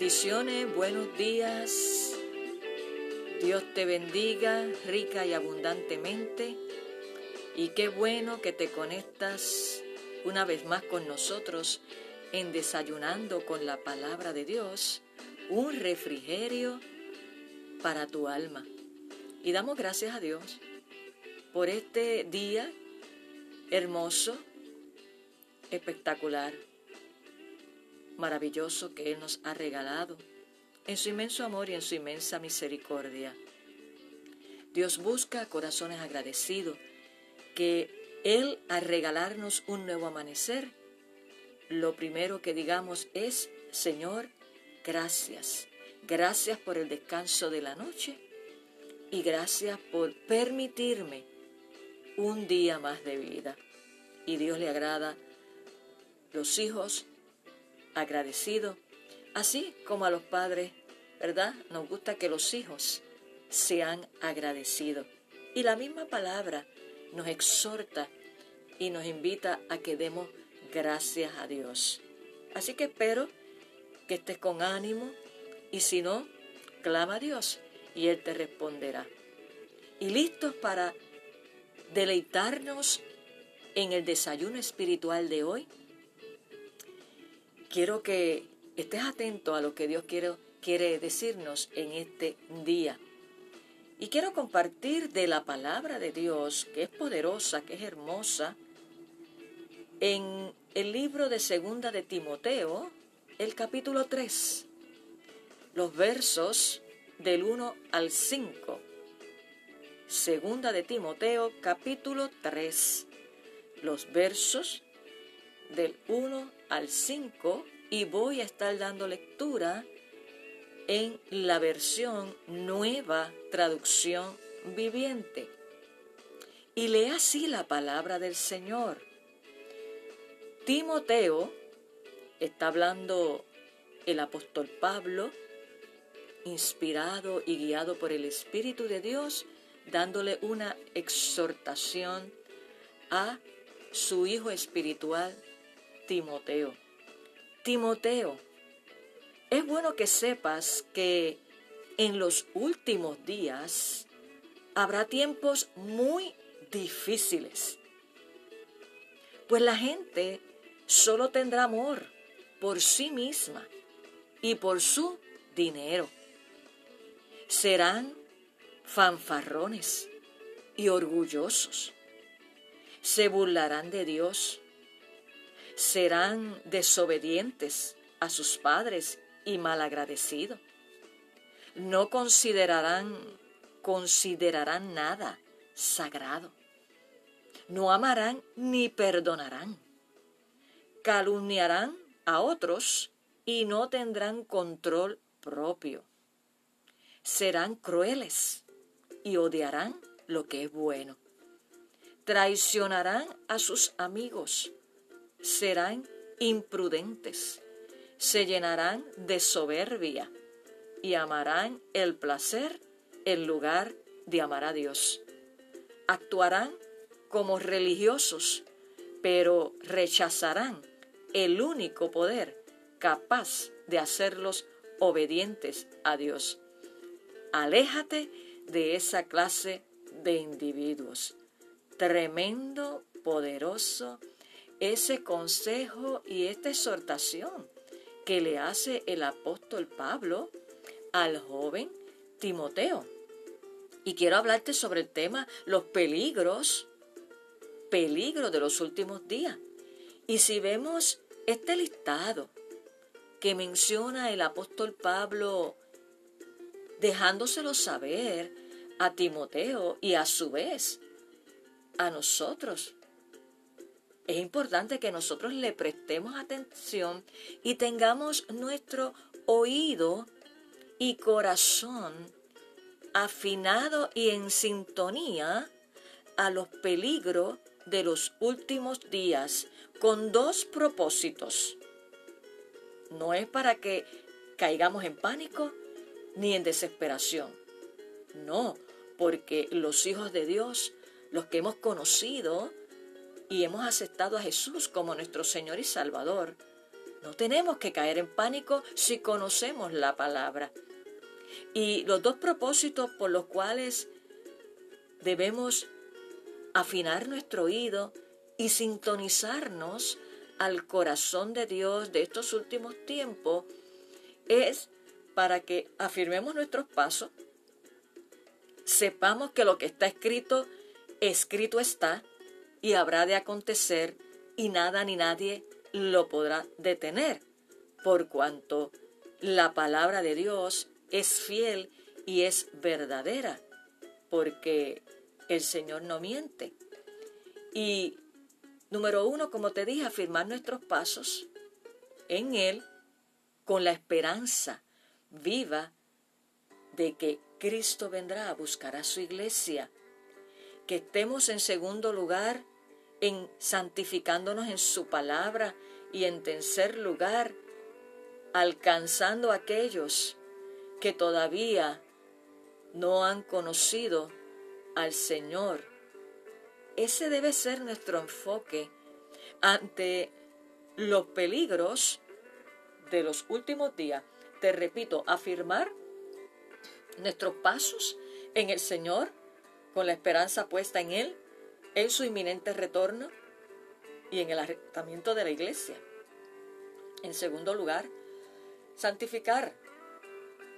Bendiciones, buenos días. Dios te bendiga rica y abundantemente. Y qué bueno que te conectas una vez más con nosotros en Desayunando con la Palabra de Dios, un refrigerio para tu alma. Y damos gracias a Dios por este día hermoso, espectacular maravilloso que Él nos ha regalado, en su inmenso amor y en su inmensa misericordia. Dios busca corazones agradecidos, que Él al regalarnos un nuevo amanecer, lo primero que digamos es, Señor, gracias. Gracias por el descanso de la noche y gracias por permitirme un día más de vida. Y Dios le agrada los hijos agradecido, así como a los padres, ¿verdad? Nos gusta que los hijos sean agradecidos. Y la misma palabra nos exhorta y nos invita a que demos gracias a Dios. Así que espero que estés con ánimo y si no, clama a Dios y Él te responderá. Y listos para deleitarnos en el desayuno espiritual de hoy, quiero que estés atento a lo que Dios quiere, quiere decirnos en este día. Y quiero compartir de la palabra de Dios, que es poderosa, que es hermosa, en el libro de Segunda de Timoteo, el capítulo 3, los versos del 1 al 5. Segunda de Timoteo, capítulo 3, los versos del 1 al 5 y voy a estar dando lectura en la versión nueva traducción viviente. Y lee así la palabra del Señor. Timoteo, está hablando el apóstol Pablo, inspirado y guiado por el Espíritu de Dios, dándole una exhortación a su hijo espiritual Timoteo. Timoteo, es bueno que sepas que en los últimos días habrá tiempos muy difíciles, pues la gente solo tendrá amor por sí misma y por su dinero. Serán fanfarrones y orgullosos. Se burlarán de Dios serán desobedientes a sus padres y malagradecidos. No considerarán, considerarán nada sagrado. No amarán ni perdonarán. Calumniarán a otros y no tendrán control propio. Serán crueles y odiarán lo que es bueno. Traicionarán a sus amigos serán imprudentes, se llenarán de soberbia y amarán el placer en lugar de amar a Dios. Actuarán como religiosos, pero rechazarán el único poder capaz de hacerlos obedientes a Dios. Aléjate de esa clase de individuos. Tremendo, poderoso ese consejo y esta exhortación que le hace el apóstol Pablo al joven Timoteo. Y quiero hablarte sobre el tema los peligros, peligros de los últimos días. Y si vemos este listado que menciona el apóstol Pablo, dejándoselo saber a Timoteo y a su vez a nosotros, es importante que nosotros le prestemos atención y tengamos nuestro oído y corazón afinado y en sintonía a los peligros de los últimos días con dos propósitos. No es para que caigamos en pánico ni en desesperación. No, porque los hijos de Dios, los que hemos conocido y hemos aceptado a Jesús como nuestro Señor y Salvador, no tenemos que caer en pánico si conocemos la palabra. Y los dos propósitos por los cuales debemos afinar nuestro oído y sintonizarnos al corazón de Dios de estos últimos tiempos es para que afirmemos nuestros pasos, sepamos que lo que está escrito, escrito está y habrá de acontecer y nada ni nadie lo podrá detener, por cuanto la palabra de Dios es fiel y es verdadera, porque el Señor no miente. Y número uno, como te dije, afirmar nuestros pasos en Él con la esperanza viva de que Cristo vendrá a buscar a su iglesia. Que estemos en segundo lugar en santificándonos en su palabra y en tercer lugar alcanzando a aquellos que todavía no han conocido al Señor. Ese debe ser nuestro enfoque ante los peligros de los últimos días. Te repito, afirmar nuestros pasos en el Señor con la esperanza puesta en Él, en su inminente retorno y en el arrestamiento de la iglesia. En segundo lugar, santificar.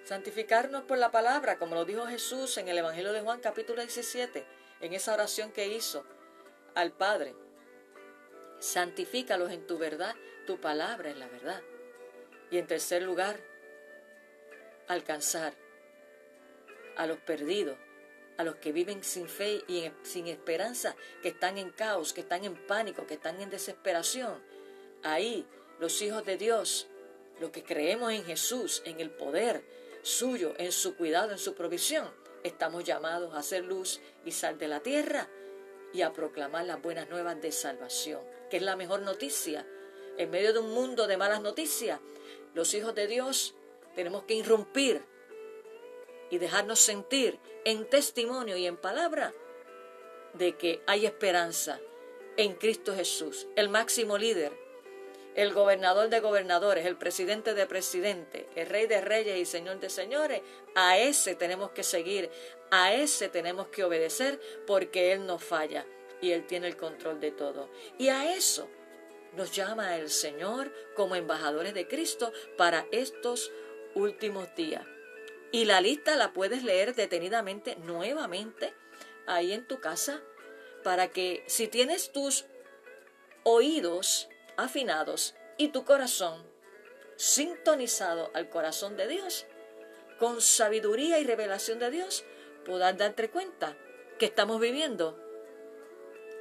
Santificarnos por la palabra, como lo dijo Jesús en el Evangelio de Juan capítulo 17, en esa oración que hizo al Padre. Santifícalos en tu verdad, tu palabra es la verdad. Y en tercer lugar, alcanzar a los perdidos, a los que viven sin fe y sin esperanza, que están en caos, que están en pánico, que están en desesperación. Ahí los hijos de Dios, los que creemos en Jesús, en el poder suyo, en su cuidado, en su provisión, estamos llamados a hacer luz y sal de la tierra y a proclamar las buenas nuevas de salvación, que es la mejor noticia. En medio de un mundo de malas noticias, los hijos de Dios tenemos que irrumpir y dejarnos sentir en testimonio y en palabra de que hay esperanza en Cristo Jesús, el máximo líder, el gobernador de gobernadores, el presidente de presidentes, el rey de reyes y señor de señores. A ese tenemos que seguir, a ese tenemos que obedecer porque Él no falla y Él tiene el control de todo. Y a eso nos llama el Señor como embajadores de Cristo para estos últimos días. Y la lista la puedes leer detenidamente nuevamente ahí en tu casa para que si tienes tus oídos afinados y tu corazón sintonizado al corazón de Dios, con sabiduría y revelación de Dios, puedas darte cuenta que estamos viviendo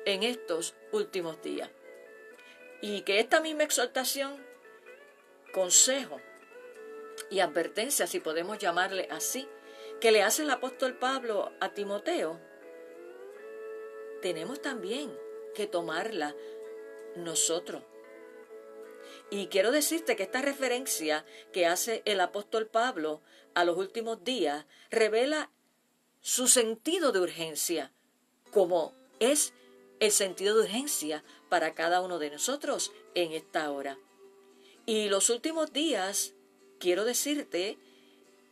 en estos últimos días. Y que esta misma exhortación, consejo, y advertencia, si podemos llamarle así, que le hace el apóstol Pablo a Timoteo, tenemos también que tomarla nosotros. Y quiero decirte que esta referencia que hace el apóstol Pablo a los últimos días revela su sentido de urgencia, como es el sentido de urgencia para cada uno de nosotros en esta hora. Y los últimos días quiero decirte,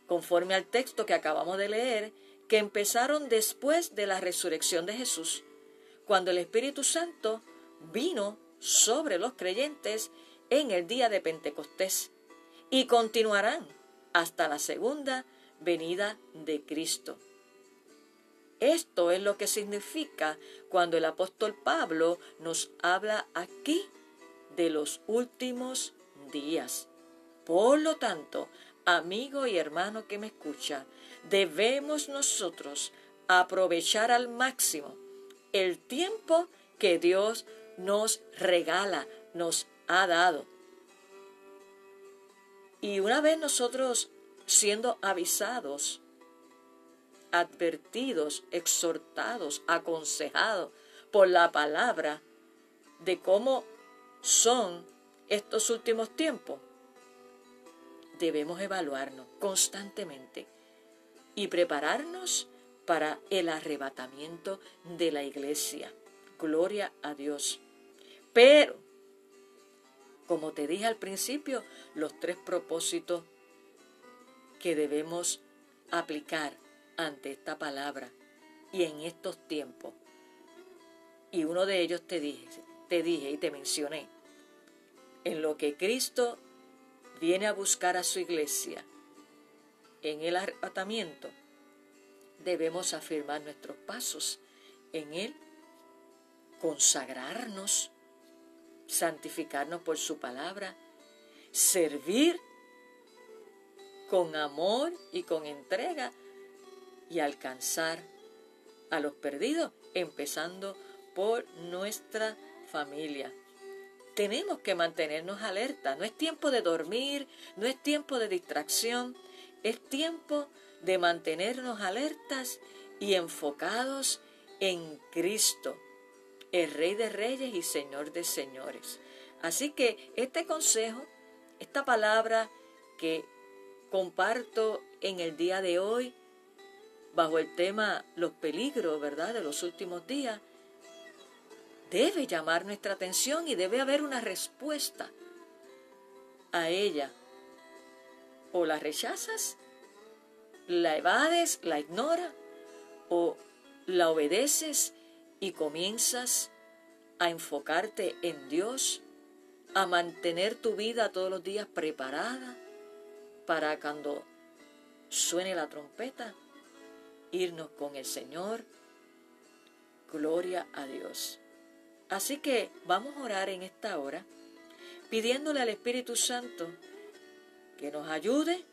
conforme al texto que acabamos de leer, que empezaron después de la resurrección de Jesús, cuando el Espíritu Santo vino sobre los creyentes en el día de Pentecostés y continuarán hasta la segunda venida de Cristo. Esto es lo que significa cuando el apóstol Pablo nos habla aquí de los últimos días. Por lo tanto, amigo y hermano que me escucha, debemos nosotros aprovechar al máximo el tiempo que Dios nos regala, nos ha dado. Y una vez nosotros siendo avisados, advertidos, exhortados, aconsejados por la palabra de cómo son estos últimos tiempos, debemos evaluarnos constantemente y prepararnos para el arrebatamiento de la iglesia. Gloria a Dios. Pero, como te dije al principio, los tres propósitos que debemos aplicar ante esta palabra y en estos tiempos. Y uno de ellos te dije, te dije y te mencioné, en lo que Cristo viene a buscar a su iglesia, en el arrebatamiento, debemos afirmar nuestros pasos en Él, consagrarnos, santificarnos por su palabra, servir con amor y con entrega y alcanzar a los perdidos, empezando por nuestra familia. Tenemos que mantenernos alerta, no es tiempo de dormir, no es tiempo de distracción, es tiempo de mantenernos alertas y enfocados en Cristo, el Rey de Reyes y Señor de Señores. Así que este consejo, esta palabra que comparto en el día de hoy, bajo el tema los peligros, ¿verdad?, de los últimos días, debe llamar nuestra atención y debe haber una respuesta a ella. O la rechazas, la evades, la ignoras, o la obedeces y comienzas a enfocarte en Dios, a mantener tu vida todos los días preparada para cuando suene la trompeta, irnos con el Señor. Gloria a Dios. Así que vamos a orar en esta hora pidiéndole al Espíritu Santo que nos ayude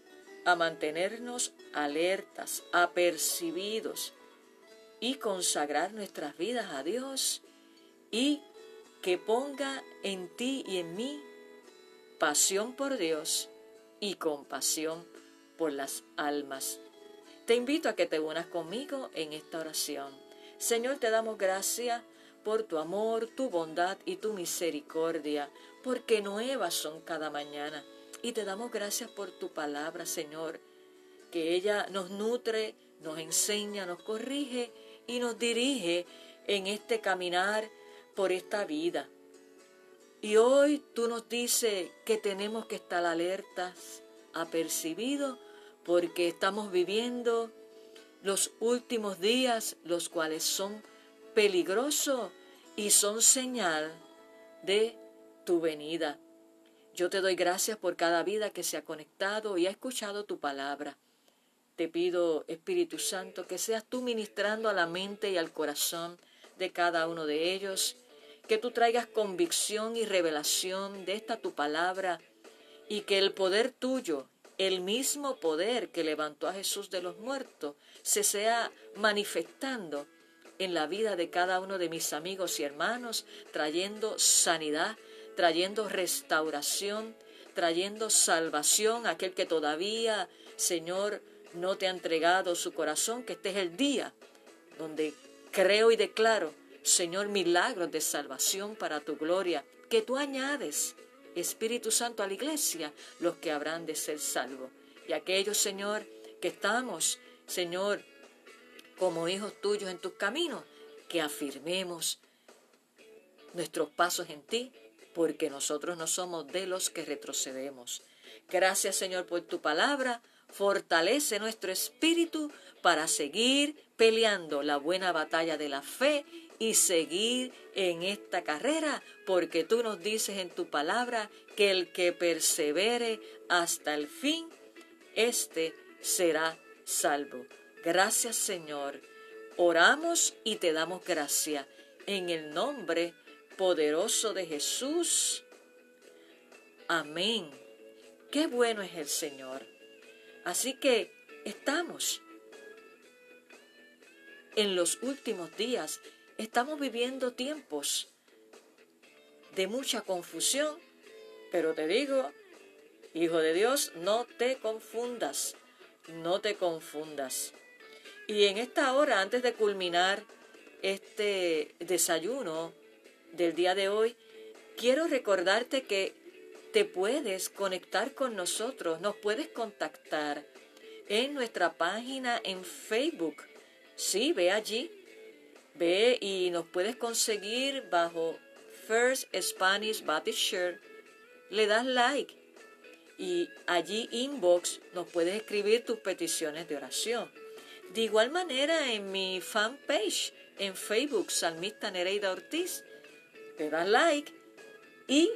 a mantenernos alertas, apercibidos y consagrar nuestras vidas a Dios y que ponga en ti y en mí pasión por Dios y compasión por las almas. Te invito a que te unas conmigo en esta oración. Señor, te damos gracias por tu amor, tu bondad y tu misericordia, porque nuevas son cada mañana. Y te damos gracias por tu palabra, Señor, que ella nos nutre, nos enseña, nos corrige y nos dirige en este caminar por esta vida. Y hoy tú nos dices que tenemos que estar alertas, apercibidos, porque estamos viviendo los últimos días, los cuales son peligroso y son señal de tu venida. Yo te doy gracias por cada vida que se ha conectado y ha escuchado tu palabra. Te pido, Espíritu Santo, que seas tú ministrando a la mente y al corazón de cada uno de ellos, que tú traigas convicción y revelación de esta tu palabra y que el poder tuyo, el mismo poder que levantó a Jesús de los muertos, se sea manifestando en la vida de cada uno de mis amigos y hermanos, trayendo sanidad, trayendo restauración, trayendo salvación a aquel que todavía, Señor, no te ha entregado su corazón, que este es el día donde creo y declaro, Señor, milagros de salvación para tu gloria, que tú añades, Espíritu Santo, a la iglesia, los que habrán de ser salvos. Y aquellos, Señor, que estamos, Señor, como hijos tuyos en tus caminos, que afirmemos nuestros pasos en ti, porque nosotros no somos de los que retrocedemos. Gracias Señor por tu palabra, fortalece nuestro espíritu para seguir peleando la buena batalla de la fe y seguir en esta carrera, porque tú nos dices en tu palabra que el que persevere hasta el fin, éste será salvo. Gracias Señor. Oramos y te damos gracias en el nombre poderoso de Jesús. Amén. Qué bueno es el Señor. Así que estamos en los últimos días, estamos viviendo tiempos de mucha confusión, pero te digo, hijo de Dios, no te confundas, no te confundas. Y en esta hora, antes de culminar este desayuno del día de hoy, quiero recordarte que te puedes conectar con nosotros, nos puedes contactar en nuestra página en Facebook. Sí, ve allí, ve y nos puedes conseguir bajo First Spanish Baptist Church. Le das like y allí inbox nos puedes escribir tus peticiones de oración. De igual manera en mi fanpage en Facebook, Salmista Nereida Ortiz, te das like y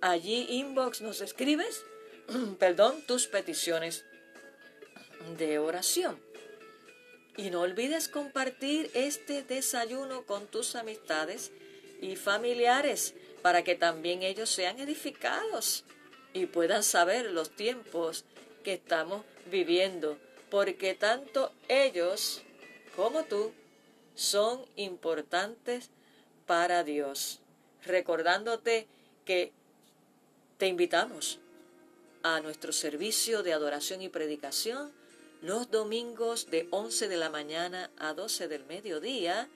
allí inbox nos escribes, perdón, tus peticiones de oración. Y no olvides compartir este desayuno con tus amistades y familiares para que también ellos sean edificados y puedan saber los tiempos que estamos viviendo, porque tanto ellos como tú son importantes para Dios. Recordándote que te invitamos a nuestro servicio de adoración y predicación los domingos de 11 de la mañana a 12 del mediodía,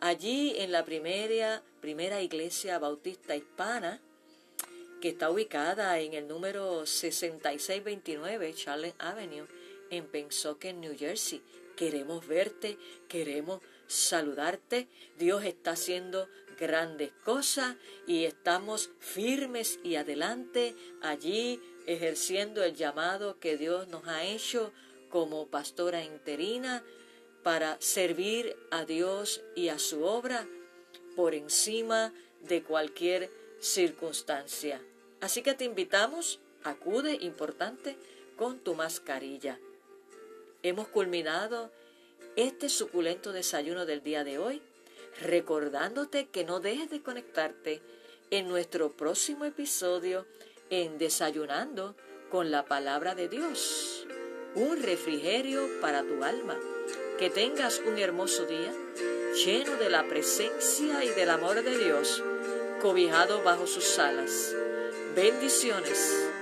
allí en la primera, primera iglesia bautista hispana, que está ubicada en el número 6629 Charles Avenue, en Pensoken, New Jersey. Queremos verte, queremos saludarte. Dios está haciendo grandes cosas y estamos firmes y adelante allí ejerciendo el llamado que Dios nos ha hecho como pastora interina para servir a Dios y a su obra por encima de cualquier circunstancia. Así que te invitamos, acude, importante, con tu mascarilla. Hemos culminado este suculento desayuno del día de hoy, recordándote que no dejes de conectarte en nuestro próximo episodio en Desayunando con la palabra de Dios, un refrigerio para tu alma. Que tengas un hermoso día lleno de la presencia y del amor de Dios, cobijado bajo sus alas. Bendiciones.